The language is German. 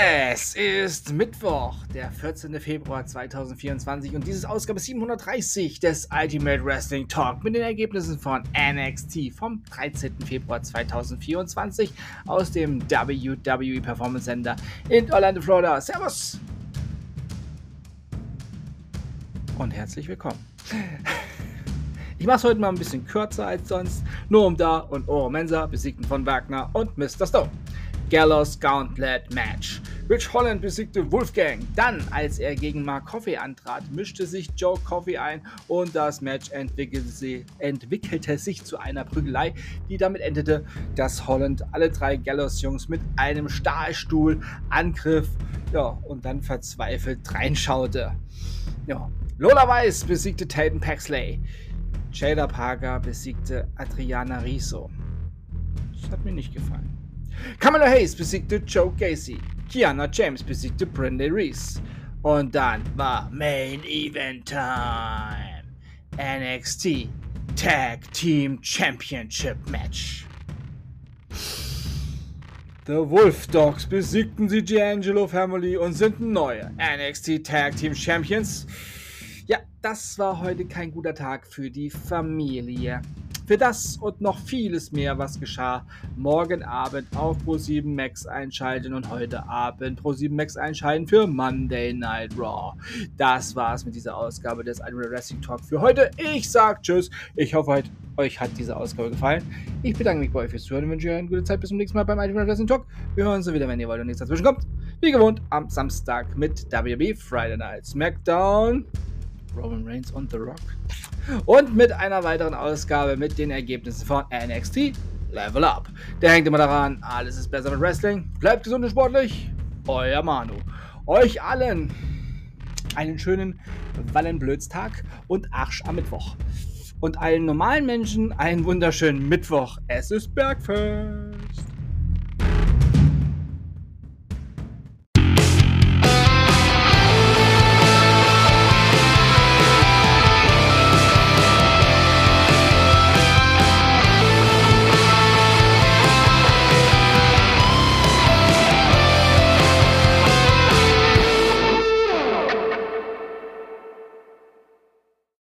Es ist Mittwoch, der 14. Februar 2024 und dieses Ausgabe 730 des Ultimate Wrestling Talk mit den Ergebnissen von NXT vom 13. Februar 2024 aus dem WWE Performance Center in Orlando, Florida. Servus! Und herzlich willkommen. Ich mache es heute mal ein bisschen kürzer als sonst. Nur um da und Oro Mensa besiegten von Wagner und Mr. Stone. Gallows Gauntlet Match. Rich Holland besiegte Wolfgang. Dann, als er gegen Mark Coffey antrat, mischte sich Joe Coffey ein und das Match entwickelte, entwickelte sich zu einer Prügelei, die damit endete, dass Holland alle drei Gallows-Jungs mit einem Stahlstuhl angriff ja, und dann verzweifelt reinschaute. Ja. Lola Weiss besiegte Tatum Paxley. Jada Parker besiegte Adriana Riso. Das hat mir nicht gefallen. Kamala Hayes besiegte Joe Casey. Kiana James besiegte Brenda Reese. Und dann war Main Event Time. NXT Tag Team Championship Match. The Wolf Dogs besiegten die D'Angelo Family und sind neue NXT Tag Team Champions. Ja, das war heute kein guter Tag für die Familie. Für das und noch vieles mehr, was geschah, morgen Abend auf Pro7 Max einschalten und heute Abend Pro7 Max einschalten für Monday Night Raw. Das war's mit dieser Ausgabe des Animal Wrestling Talk für heute. Ich sag Tschüss. Ich hoffe, euch hat diese Ausgabe gefallen. Ich bedanke mich bei euch fürs Zuhören und wünsche euch eine gute Zeit. Bis zum nächsten Mal beim Animal Wrestling Talk. Wir hören uns wieder, wenn ihr wollt und nichts dazwischen kommt. Wie gewohnt am Samstag mit WB Friday Night SmackDown. Roman Reigns und The Rock. Und mit einer weiteren Ausgabe mit den Ergebnissen von NXT Level Up. Der hängt immer daran, alles ist besser mit Wrestling. Bleibt gesund und sportlich. Euer Manu. Euch allen einen schönen Wallenblödstag und Arsch am Mittwoch. Und allen normalen Menschen einen wunderschönen Mittwoch. Es ist Bergfest.